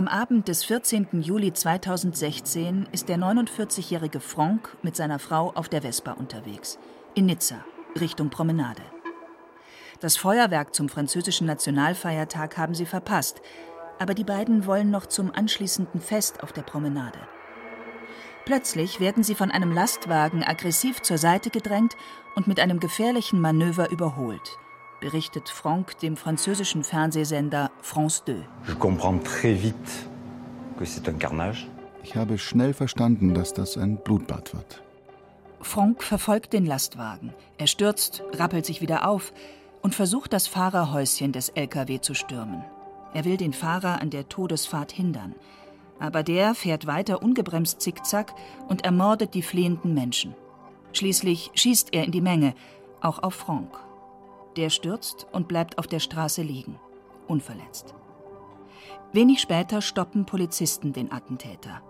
Am Abend des 14. Juli 2016 ist der 49-jährige Franck mit seiner Frau auf der Vespa unterwegs. In Nizza, Richtung Promenade. Das Feuerwerk zum französischen Nationalfeiertag haben sie verpasst, aber die beiden wollen noch zum anschließenden Fest auf der Promenade. Plötzlich werden sie von einem Lastwagen aggressiv zur Seite gedrängt und mit einem gefährlichen Manöver überholt, berichtet Franck dem französischen Fernsehsender France 2. Ich habe schnell verstanden, dass das ein Blutbad wird. Franck verfolgt den Lastwagen. Er stürzt, rappelt sich wieder auf und versucht, das Fahrerhäuschen des LKW zu stürmen. Er will den Fahrer an der Todesfahrt hindern. Aber der fährt weiter ungebremst zickzack und ermordet die fliehenden Menschen. Schließlich schießt er in die Menge, auch auf Franck. Der stürzt und bleibt auf der Straße liegen, unverletzt. Wenig später stoppen Polizisten den Attentäter.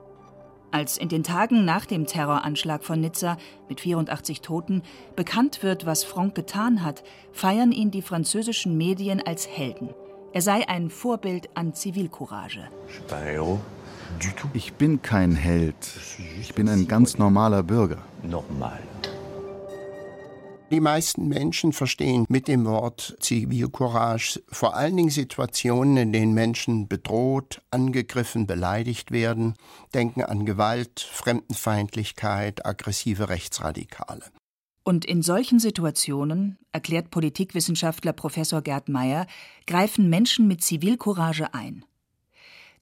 Als in den Tagen nach dem Terroranschlag von Nizza mit 84 Toten bekannt wird, was Franck getan hat, feiern ihn die französischen Medien als Helden. Er sei ein Vorbild an Zivilcourage. Ich bin kein Held. Ich bin ein ganz normaler Bürger. Normal. Die meisten Menschen verstehen mit dem Wort Zivilcourage vor allen Dingen Situationen, in denen Menschen bedroht, angegriffen, beleidigt werden, denken an Gewalt, Fremdenfeindlichkeit, aggressive Rechtsradikale. Und in solchen Situationen, erklärt Politikwissenschaftler Professor Gerd Meyer, greifen Menschen mit Zivilcourage ein.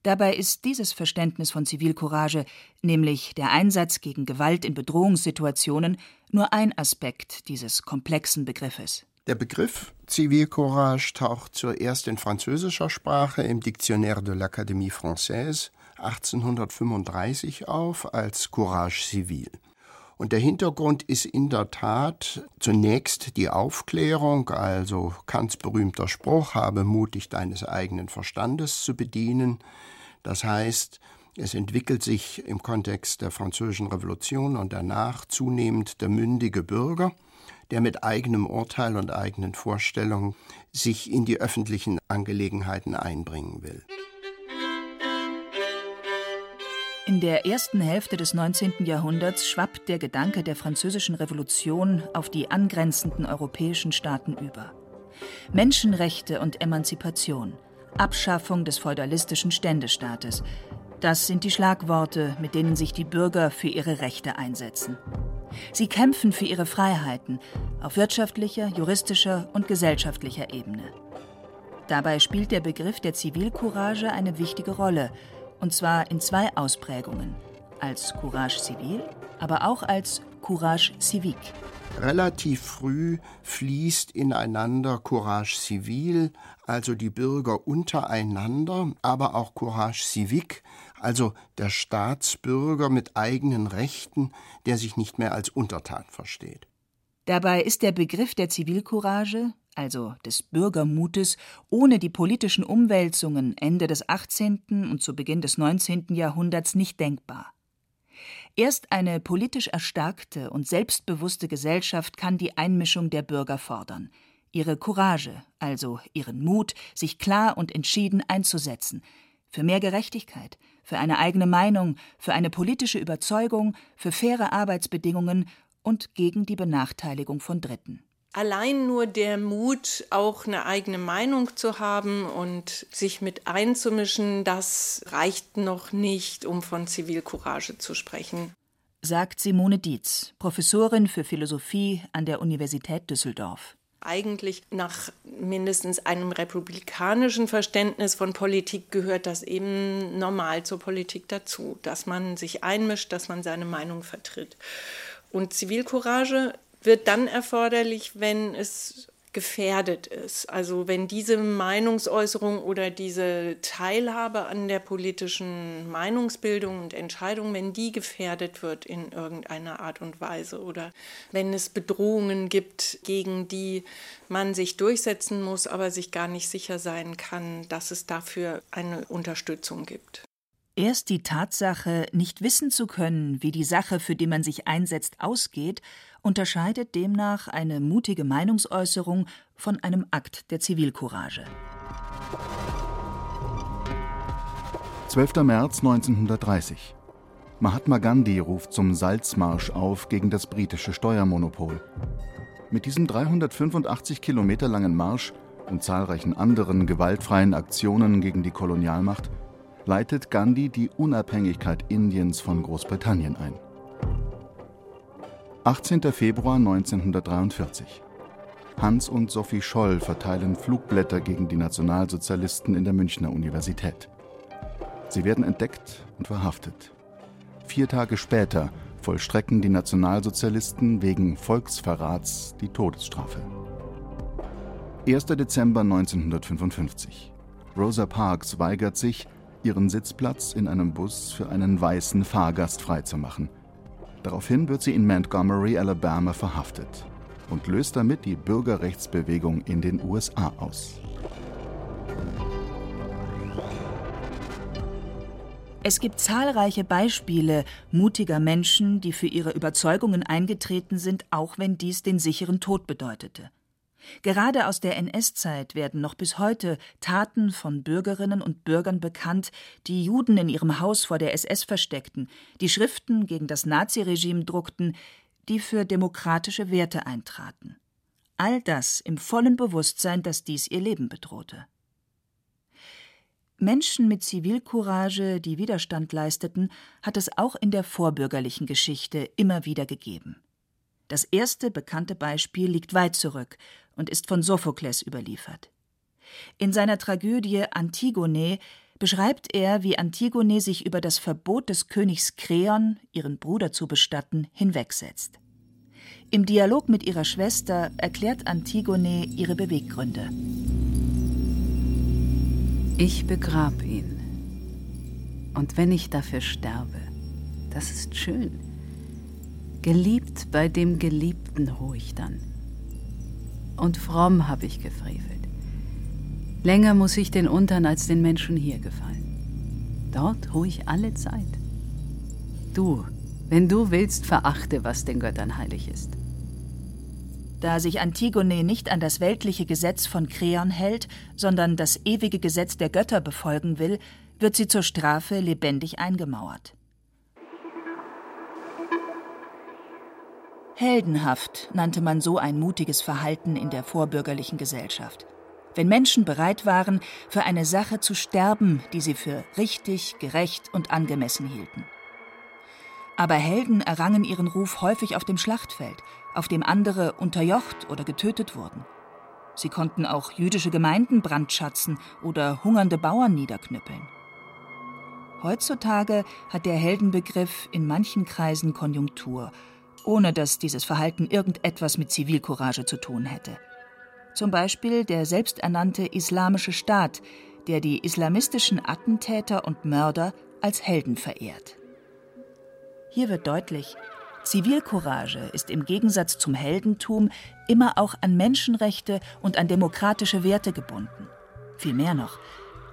Dabei ist dieses Verständnis von Zivilcourage, nämlich der Einsatz gegen Gewalt in Bedrohungssituationen, nur ein Aspekt dieses komplexen Begriffes. Der Begriff Zivilcourage taucht zuerst in französischer Sprache im Dictionnaire de l'Académie Française 1835 auf als Courage civil. Und der Hintergrund ist in der Tat zunächst die Aufklärung, also Kants berühmter Spruch, habe mutig deines eigenen Verstandes zu bedienen. Das heißt, es entwickelt sich im Kontext der Französischen Revolution und danach zunehmend der mündige Bürger, der mit eigenem Urteil und eigenen Vorstellungen sich in die öffentlichen Angelegenheiten einbringen will. In der ersten Hälfte des 19. Jahrhunderts schwappt der Gedanke der Französischen Revolution auf die angrenzenden europäischen Staaten über. Menschenrechte und Emanzipation, Abschaffung des feudalistischen Ständestaates, das sind die Schlagworte, mit denen sich die Bürger für ihre Rechte einsetzen. Sie kämpfen für ihre Freiheiten auf wirtschaftlicher, juristischer und gesellschaftlicher Ebene. Dabei spielt der Begriff der Zivilcourage eine wichtige Rolle – und zwar in zwei Ausprägungen. Als Courage Civil, aber auch als Courage Civique. Relativ früh fließt ineinander Courage Civil, also die Bürger untereinander, aber auch Courage Civique, also der Staatsbürger mit eigenen Rechten, der sich nicht mehr als Untertan versteht. Dabei ist der Begriff der Zivilcourage, also des Bürgermutes, ohne die politischen Umwälzungen Ende des 18. und zu Beginn des 19. Jahrhunderts nicht denkbar. Erst eine politisch erstarkte und selbstbewusste Gesellschaft kann die Einmischung der Bürger fordern, ihre Courage, also ihren Mut, sich klar und entschieden einzusetzen, für mehr Gerechtigkeit, für eine eigene Meinung, für eine politische Überzeugung, für faire Arbeitsbedingungen und gegen die Benachteiligung von Dritten. Allein nur der Mut, auch eine eigene Meinung zu haben und sich mit einzumischen, das reicht noch nicht, um von Zivilcourage zu sprechen. Sagt Simone Dietz, Professorin für Philosophie an der Universität Düsseldorf. Eigentlich nach mindestens einem republikanischen Verständnis von Politik gehört das eben normal zur Politik dazu, dass man sich einmischt, dass man seine Meinung vertritt. Und Zivilcourage wird dann erforderlich, wenn es gefährdet ist. Also wenn diese Meinungsäußerung oder diese Teilhabe an der politischen Meinungsbildung und Entscheidung, wenn die gefährdet wird in irgendeiner Art und Weise oder wenn es Bedrohungen gibt, gegen die man sich durchsetzen muss, aber sich gar nicht sicher sein kann, dass es dafür eine Unterstützung gibt. Erst die Tatsache, nicht wissen zu können, wie die Sache, für die man sich einsetzt, ausgeht, unterscheidet demnach eine mutige Meinungsäußerung von einem Akt der Zivilcourage. 12. März 1930. Mahatma Gandhi ruft zum Salzmarsch auf gegen das britische Steuermonopol. Mit diesem 385 Kilometer langen Marsch und zahlreichen anderen gewaltfreien Aktionen gegen die Kolonialmacht leitet Gandhi die Unabhängigkeit Indiens von Großbritannien ein. 18. Februar 1943. Hans und Sophie Scholl verteilen Flugblätter gegen die Nationalsozialisten in der Münchner Universität. Sie werden entdeckt und verhaftet. Vier Tage später vollstrecken die Nationalsozialisten wegen Volksverrats die Todesstrafe. 1. Dezember 1955. Rosa Parks weigert sich, ihren Sitzplatz in einem Bus für einen weißen Fahrgast freizumachen. Daraufhin wird sie in Montgomery, Alabama verhaftet und löst damit die Bürgerrechtsbewegung in den USA aus. Es gibt zahlreiche Beispiele mutiger Menschen, die für ihre Überzeugungen eingetreten sind, auch wenn dies den sicheren Tod bedeutete. Gerade aus der NS-Zeit werden noch bis heute Taten von Bürgerinnen und Bürgern bekannt, die Juden in ihrem Haus vor der SS versteckten, die Schriften gegen das Naziregime druckten, die für demokratische Werte eintraten. All das im vollen Bewusstsein, dass dies ihr Leben bedrohte. Menschen mit Zivilcourage, die Widerstand leisteten, hat es auch in der vorbürgerlichen Geschichte immer wieder gegeben. Das erste bekannte Beispiel liegt weit zurück und ist von Sophokles überliefert. In seiner Tragödie Antigone beschreibt er, wie Antigone sich über das Verbot des Königs Kreon, ihren Bruder zu bestatten, hinwegsetzt. Im Dialog mit ihrer Schwester erklärt Antigone ihre Beweggründe. Ich begrab ihn. Und wenn ich dafür sterbe, das ist schön. Geliebt bei dem Geliebten ruhig dann. Und fromm habe ich gefrevelt. Länger muss ich den Untern als den Menschen hier gefallen. Dort ruhig alle Zeit. Du, wenn du willst, verachte, was den Göttern heilig ist. Da sich Antigone nicht an das weltliche Gesetz von Kreon hält, sondern das ewige Gesetz der Götter befolgen will, wird sie zur Strafe lebendig eingemauert. Heldenhaft nannte man so ein mutiges Verhalten in der vorbürgerlichen Gesellschaft. Wenn Menschen bereit waren, für eine Sache zu sterben, die sie für richtig, gerecht und angemessen hielten. Aber Helden errangen ihren Ruf häufig auf dem Schlachtfeld, auf dem andere unterjocht oder getötet wurden. Sie konnten auch jüdische Gemeinden brandschatzen oder hungernde Bauern niederknüppeln. Heutzutage hat der Heldenbegriff in manchen Kreisen Konjunktur ohne dass dieses Verhalten irgendetwas mit Zivilcourage zu tun hätte. Zum Beispiel der selbsternannte Islamische Staat, der die islamistischen Attentäter und Mörder als Helden verehrt. Hier wird deutlich, Zivilcourage ist im Gegensatz zum Heldentum immer auch an Menschenrechte und an demokratische Werte gebunden. Vielmehr noch,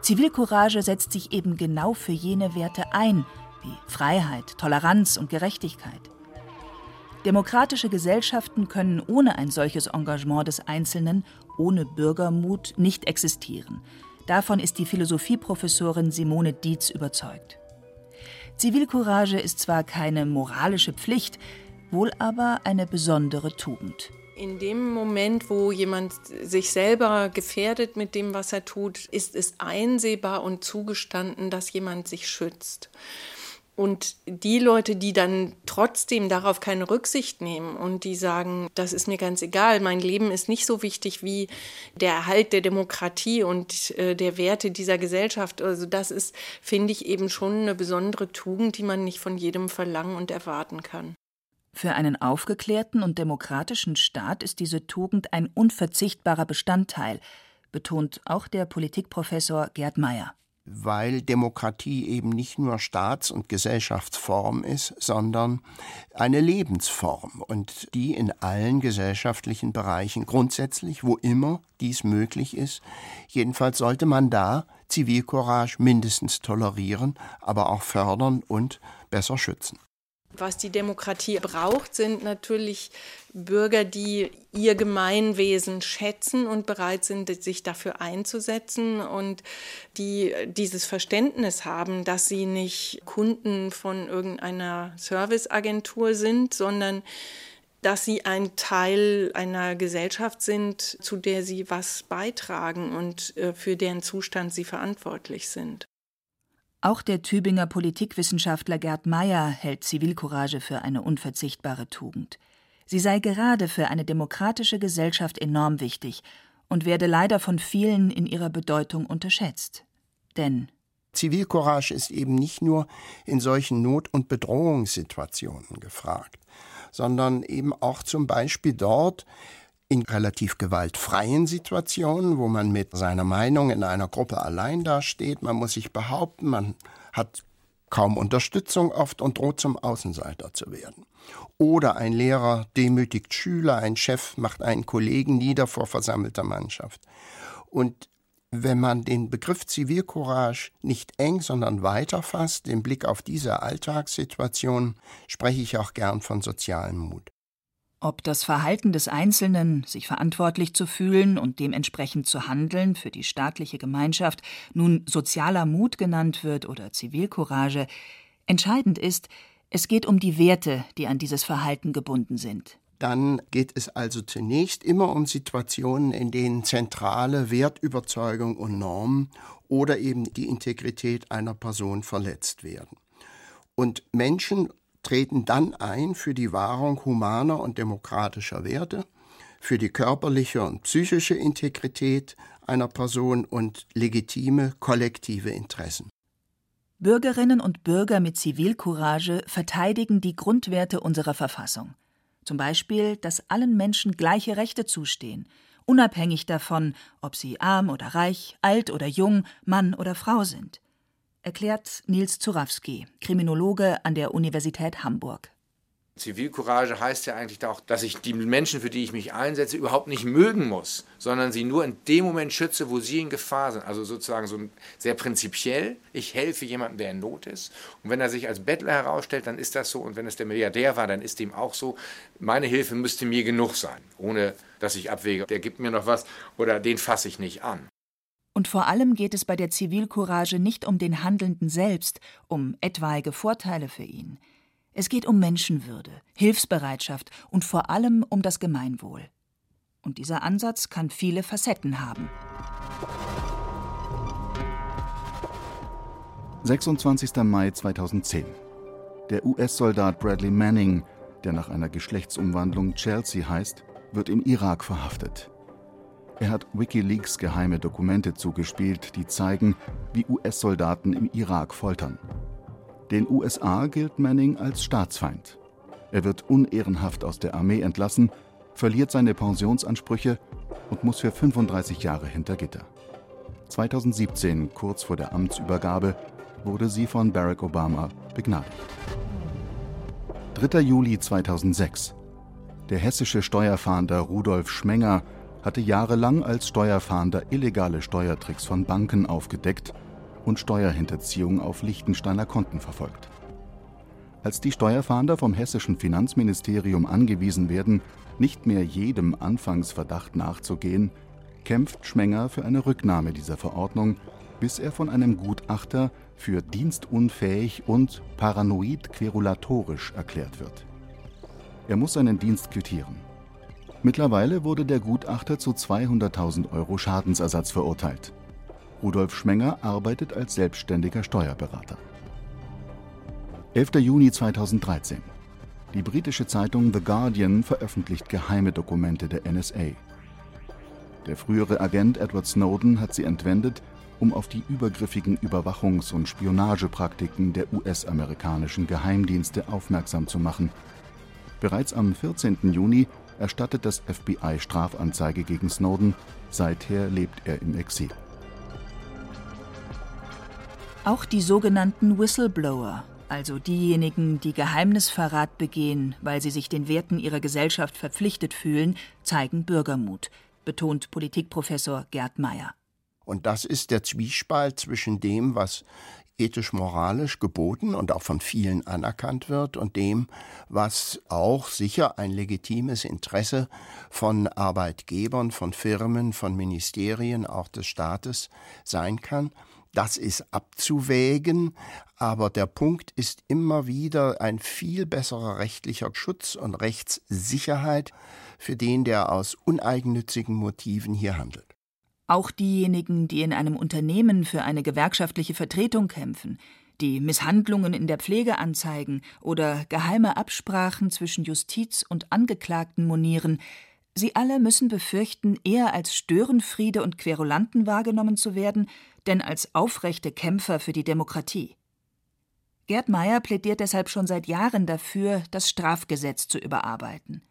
Zivilcourage setzt sich eben genau für jene Werte ein, wie Freiheit, Toleranz und Gerechtigkeit. Demokratische Gesellschaften können ohne ein solches Engagement des Einzelnen, ohne Bürgermut nicht existieren. Davon ist die Philosophieprofessorin Simone Dietz überzeugt. Zivilcourage ist zwar keine moralische Pflicht, wohl aber eine besondere Tugend. In dem Moment, wo jemand sich selber gefährdet mit dem, was er tut, ist es einsehbar und zugestanden, dass jemand sich schützt. Und die Leute, die dann trotzdem darauf keine Rücksicht nehmen und die sagen, das ist mir ganz egal, mein Leben ist nicht so wichtig wie der Erhalt der Demokratie und äh, der Werte dieser Gesellschaft. Also das ist, finde ich, eben schon eine besondere Tugend, die man nicht von jedem verlangen und erwarten kann. Für einen aufgeklärten und demokratischen Staat ist diese Tugend ein unverzichtbarer Bestandteil, betont auch der Politikprofessor Gerd Meyer weil Demokratie eben nicht nur Staats- und Gesellschaftsform ist, sondern eine Lebensform und die in allen gesellschaftlichen Bereichen grundsätzlich, wo immer dies möglich ist, jedenfalls sollte man da Zivilcourage mindestens tolerieren, aber auch fördern und besser schützen. Was die Demokratie braucht, sind natürlich Bürger, die ihr Gemeinwesen schätzen und bereit sind, sich dafür einzusetzen und die dieses Verständnis haben, dass sie nicht Kunden von irgendeiner Serviceagentur sind, sondern dass sie ein Teil einer Gesellschaft sind, zu der sie was beitragen und äh, für deren Zustand sie verantwortlich sind. Auch der Tübinger Politikwissenschaftler Gerd Meyer hält Zivilcourage für eine unverzichtbare Tugend. Sie sei gerade für eine demokratische Gesellschaft enorm wichtig und werde leider von vielen in ihrer Bedeutung unterschätzt. Denn Zivilcourage ist eben nicht nur in solchen Not- und Bedrohungssituationen gefragt sondern eben auch zum Beispiel dort in relativ gewaltfreien Situationen, wo man mit seiner Meinung in einer Gruppe allein dasteht, man muss sich behaupten, man hat kaum Unterstützung oft und droht zum Außenseiter zu werden. Oder ein Lehrer demütigt Schüler, ein Chef macht einen Kollegen nieder vor versammelter Mannschaft. Und wenn man den Begriff Zivilcourage nicht eng, sondern weiter fasst, den Blick auf diese Alltagssituation, spreche ich auch gern von sozialem Mut. Ob das Verhalten des Einzelnen, sich verantwortlich zu fühlen und dementsprechend zu handeln für die staatliche Gemeinschaft, nun sozialer Mut genannt wird oder Zivilcourage, entscheidend ist, es geht um die Werte, die an dieses Verhalten gebunden sind dann geht es also zunächst immer um Situationen, in denen zentrale Wertüberzeugung und Normen oder eben die Integrität einer Person verletzt werden. Und Menschen treten dann ein für die Wahrung humaner und demokratischer Werte, für die körperliche und psychische Integrität einer Person und legitime kollektive Interessen. Bürgerinnen und Bürger mit Zivilcourage verteidigen die Grundwerte unserer Verfassung. Zum Beispiel, dass allen Menschen gleiche Rechte zustehen, unabhängig davon, ob sie arm oder reich, alt oder jung, Mann oder Frau sind. Erklärt Nils Zurawski, Kriminologe an der Universität Hamburg. Zivilcourage heißt ja eigentlich auch, dass ich die Menschen, für die ich mich einsetze, überhaupt nicht mögen muss, sondern sie nur in dem Moment schütze, wo sie in Gefahr sind. Also sozusagen so sehr prinzipiell. Ich helfe jemandem, der in Not ist. Und wenn er sich als Bettler herausstellt, dann ist das so. Und wenn es der Milliardär war, dann ist dem auch so. Meine Hilfe müsste mir genug sein, ohne dass ich abwäge, der gibt mir noch was oder den fasse ich nicht an. Und vor allem geht es bei der Zivilcourage nicht um den Handelnden selbst, um etwaige Vorteile für ihn. Es geht um Menschenwürde, Hilfsbereitschaft und vor allem um das Gemeinwohl. Und dieser Ansatz kann viele Facetten haben. 26. Mai 2010. Der US-Soldat Bradley Manning, der nach einer Geschlechtsumwandlung Chelsea heißt, wird im Irak verhaftet. Er hat Wikileaks geheime Dokumente zugespielt, die zeigen, wie US-Soldaten im Irak foltern. Den USA gilt Manning als Staatsfeind. Er wird unehrenhaft aus der Armee entlassen, verliert seine Pensionsansprüche und muss für 35 Jahre hinter Gitter. 2017, kurz vor der Amtsübergabe, wurde sie von Barack Obama begnadigt. 3. Juli 2006. Der hessische Steuerfahnder Rudolf Schmenger hatte jahrelang als Steuerfahnder illegale Steuertricks von Banken aufgedeckt und Steuerhinterziehung auf Liechtensteiner Konten verfolgt. Als die Steuerfahnder vom hessischen Finanzministerium angewiesen werden, nicht mehr jedem Anfangsverdacht nachzugehen, kämpft Schmenger für eine Rücknahme dieser Verordnung, bis er von einem Gutachter für dienstunfähig und paranoid querulatorisch erklärt wird. Er muss seinen Dienst quittieren. Mittlerweile wurde der Gutachter zu 200.000 Euro Schadensersatz verurteilt. Rudolf Schmenger arbeitet als selbstständiger Steuerberater. 11. Juni 2013. Die britische Zeitung The Guardian veröffentlicht geheime Dokumente der NSA. Der frühere Agent Edward Snowden hat sie entwendet, um auf die übergriffigen Überwachungs- und Spionagepraktiken der US-amerikanischen Geheimdienste aufmerksam zu machen. Bereits am 14. Juni erstattet das FBI Strafanzeige gegen Snowden, seither lebt er im Exil. Auch die sogenannten Whistleblower, also diejenigen, die Geheimnisverrat begehen, weil sie sich den Werten ihrer Gesellschaft verpflichtet fühlen, zeigen Bürgermut, betont Politikprofessor Gerd Meyer. Und das ist der Zwiespalt zwischen dem, was ethisch-moralisch geboten und auch von vielen anerkannt wird und dem, was auch sicher ein legitimes Interesse von Arbeitgebern, von Firmen, von Ministerien, auch des Staates sein kann. Das ist abzuwägen, aber der Punkt ist immer wieder ein viel besserer rechtlicher Schutz und Rechtssicherheit für den, der aus uneigennützigen Motiven hier handelt. Auch diejenigen, die in einem Unternehmen für eine gewerkschaftliche Vertretung kämpfen, die Misshandlungen in der Pflege anzeigen oder geheime Absprachen zwischen Justiz und Angeklagten monieren, sie alle müssen befürchten, eher als Störenfriede und Querulanten wahrgenommen zu werden, denn als aufrechte Kämpfer für die Demokratie. Gerd Meyer plädiert deshalb schon seit Jahren dafür, das Strafgesetz zu überarbeiten.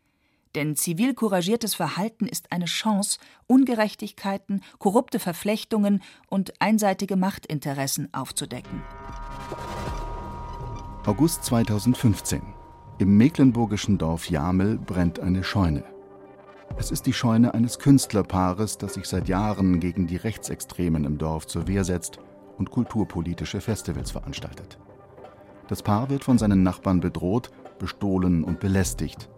Denn zivil couragiertes Verhalten ist eine Chance, Ungerechtigkeiten, korrupte Verflechtungen und einseitige Machtinteressen aufzudecken. August 2015. Im mecklenburgischen Dorf Jamel brennt eine Scheune. Es ist die Scheune eines Künstlerpaares, das sich seit Jahren gegen die Rechtsextremen im Dorf zur Wehr setzt und kulturpolitische Festivals veranstaltet. Das Paar wird von seinen Nachbarn bedroht, bestohlen und belästigt.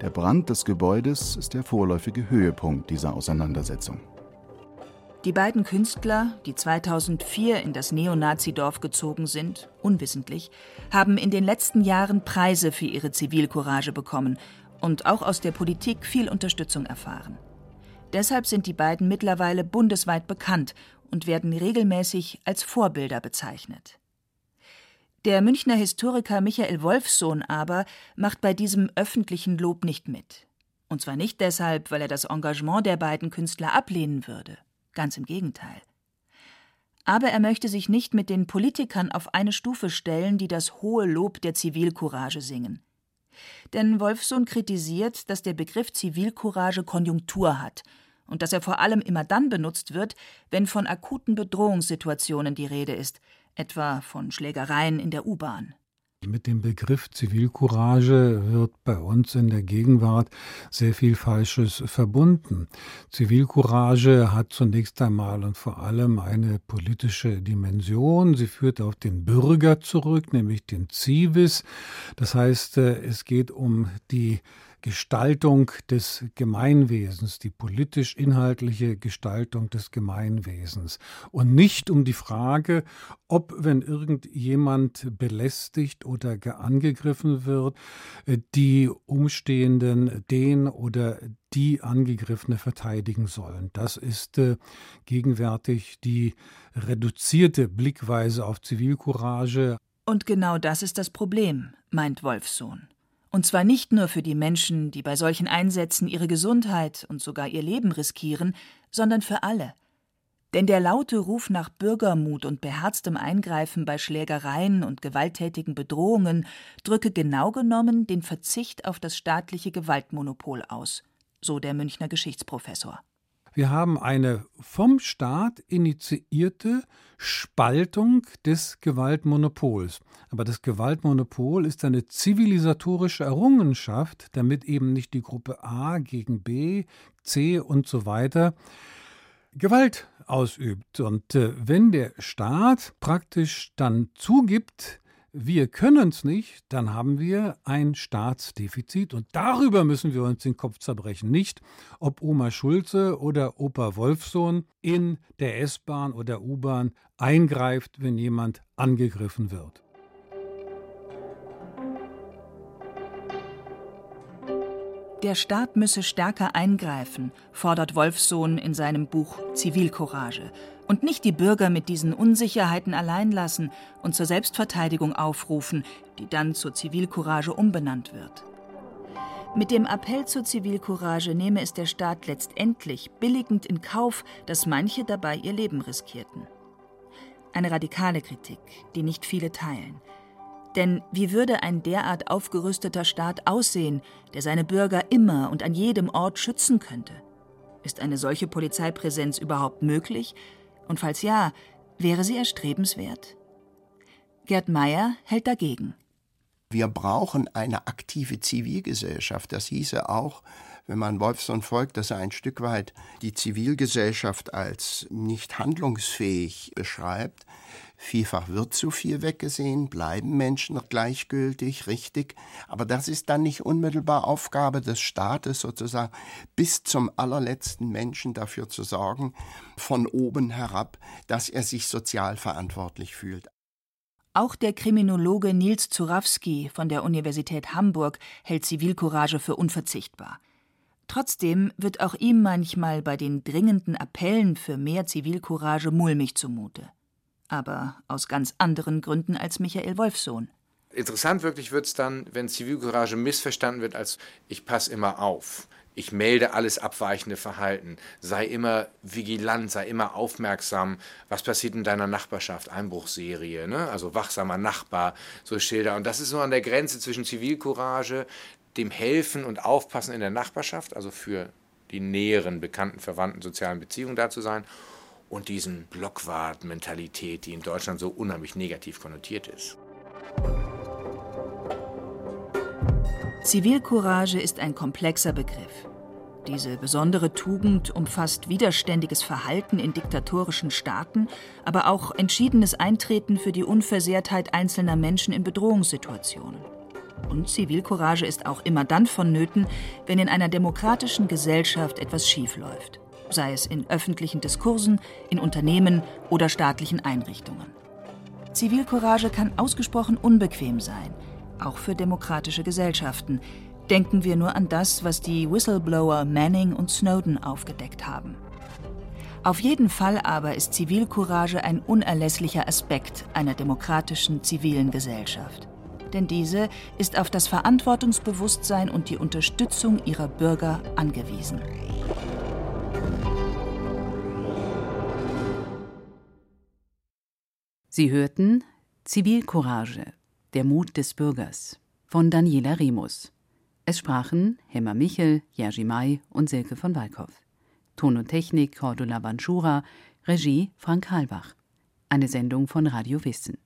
Der Brand des Gebäudes ist der vorläufige Höhepunkt dieser Auseinandersetzung. Die beiden Künstler, die 2004 in das Neonazi-Dorf gezogen sind, unwissentlich, haben in den letzten Jahren Preise für ihre Zivilcourage bekommen und auch aus der Politik viel Unterstützung erfahren. Deshalb sind die beiden mittlerweile bundesweit bekannt und werden regelmäßig als Vorbilder bezeichnet. Der Münchner Historiker Michael Wolfsohn aber macht bei diesem öffentlichen Lob nicht mit. Und zwar nicht deshalb, weil er das Engagement der beiden Künstler ablehnen würde. Ganz im Gegenteil. Aber er möchte sich nicht mit den Politikern auf eine Stufe stellen, die das hohe Lob der Zivilcourage singen. Denn Wolfsohn kritisiert, dass der Begriff Zivilcourage Konjunktur hat und dass er vor allem immer dann benutzt wird, wenn von akuten Bedrohungssituationen die Rede ist, etwa von Schlägereien in der U-Bahn. Mit dem Begriff Zivilcourage wird bei uns in der Gegenwart sehr viel Falsches verbunden. Zivilcourage hat zunächst einmal und vor allem eine politische Dimension. Sie führt auf den Bürger zurück, nämlich den Civis. Das heißt, äh, es geht um die Gestaltung des Gemeinwesens, die politisch-inhaltliche Gestaltung des Gemeinwesens und nicht um die Frage, ob, wenn irgendjemand belästigt oder angegriffen wird, die Umstehenden den oder die Angegriffene verteidigen sollen. Das ist äh, gegenwärtig die reduzierte Blickweise auf Zivilcourage. Und genau das ist das Problem, meint Wolfsohn. Und zwar nicht nur für die Menschen, die bei solchen Einsätzen ihre Gesundheit und sogar ihr Leben riskieren, sondern für alle. Denn der laute Ruf nach Bürgermut und beherztem Eingreifen bei Schlägereien und gewalttätigen Bedrohungen drücke genau genommen den Verzicht auf das staatliche Gewaltmonopol aus, so der Münchner Geschichtsprofessor. Wir haben eine vom Staat initiierte Spaltung des Gewaltmonopols. Aber das Gewaltmonopol ist eine zivilisatorische Errungenschaft, damit eben nicht die Gruppe A gegen B, C und so weiter Gewalt ausübt. Und äh, wenn der Staat praktisch dann zugibt, wir können es nicht, dann haben wir ein Staatsdefizit und darüber müssen wir uns den Kopf zerbrechen. Nicht, ob Oma Schulze oder Opa Wolfsohn in der S-Bahn oder U-Bahn eingreift, wenn jemand angegriffen wird. Der Staat müsse stärker eingreifen, fordert Wolfsohn in seinem Buch Zivilcourage, und nicht die Bürger mit diesen Unsicherheiten allein lassen und zur Selbstverteidigung aufrufen, die dann zur Zivilcourage umbenannt wird. Mit dem Appell zur Zivilcourage nehme es der Staat letztendlich billigend in Kauf, dass manche dabei ihr Leben riskierten. Eine radikale Kritik, die nicht viele teilen. Denn wie würde ein derart aufgerüsteter Staat aussehen, der seine Bürger immer und an jedem Ort schützen könnte? Ist eine solche Polizeipräsenz überhaupt möglich? Und falls ja, wäre sie erstrebenswert? Gerd Meyer hält dagegen. Wir brauchen eine aktive Zivilgesellschaft. Das hieße auch, wenn man Wolfson folgt, dass er ein Stück weit die Zivilgesellschaft als nicht handlungsfähig beschreibt. Vielfach wird zu viel weggesehen, bleiben Menschen gleichgültig, richtig, aber das ist dann nicht unmittelbar Aufgabe des Staates, sozusagen bis zum allerletzten Menschen dafür zu sorgen, von oben herab, dass er sich sozial verantwortlich fühlt. Auch der Kriminologe Nils Zurawski von der Universität Hamburg hält Zivilcourage für unverzichtbar. Trotzdem wird auch ihm manchmal bei den dringenden Appellen für mehr Zivilcourage mulmig zumute. Aber aus ganz anderen Gründen als Michael Wolfsohn. Interessant wirklich wird es dann, wenn Zivilcourage missverstanden wird als ich passe immer auf ich melde alles abweichende Verhalten, sei immer vigilant, sei immer aufmerksam, was passiert in deiner Nachbarschaft, Einbruchserie, ne? also wachsamer Nachbar, so Schilder. Und das ist so an der Grenze zwischen Zivilcourage, dem Helfen und Aufpassen in der Nachbarschaft, also für die näheren, bekannten, verwandten sozialen Beziehungen da zu sein, und diesen Blockwart-Mentalität, die in Deutschland so unheimlich negativ konnotiert ist. Zivilcourage ist ein komplexer Begriff. Diese besondere Tugend umfasst widerständiges Verhalten in diktatorischen Staaten, aber auch entschiedenes Eintreten für die Unversehrtheit einzelner Menschen in Bedrohungssituationen. Und Zivilcourage ist auch immer dann vonnöten, wenn in einer demokratischen Gesellschaft etwas schiefläuft, sei es in öffentlichen Diskursen, in Unternehmen oder staatlichen Einrichtungen. Zivilcourage kann ausgesprochen unbequem sein, auch für demokratische Gesellschaften. Denken wir nur an das, was die Whistleblower Manning und Snowden aufgedeckt haben. Auf jeden Fall aber ist Zivilcourage ein unerlässlicher Aspekt einer demokratischen zivilen Gesellschaft. Denn diese ist auf das Verantwortungsbewusstsein und die Unterstützung ihrer Bürger angewiesen. Sie hörten Zivilcourage der Mut des Bürgers von Daniela Remus. Es sprachen Hemmer Michel, Jerzy May und Silke von Walkow. Ton und Technik Cordula Banschura, Regie Frank Halbach. Eine Sendung von Radio Wissen.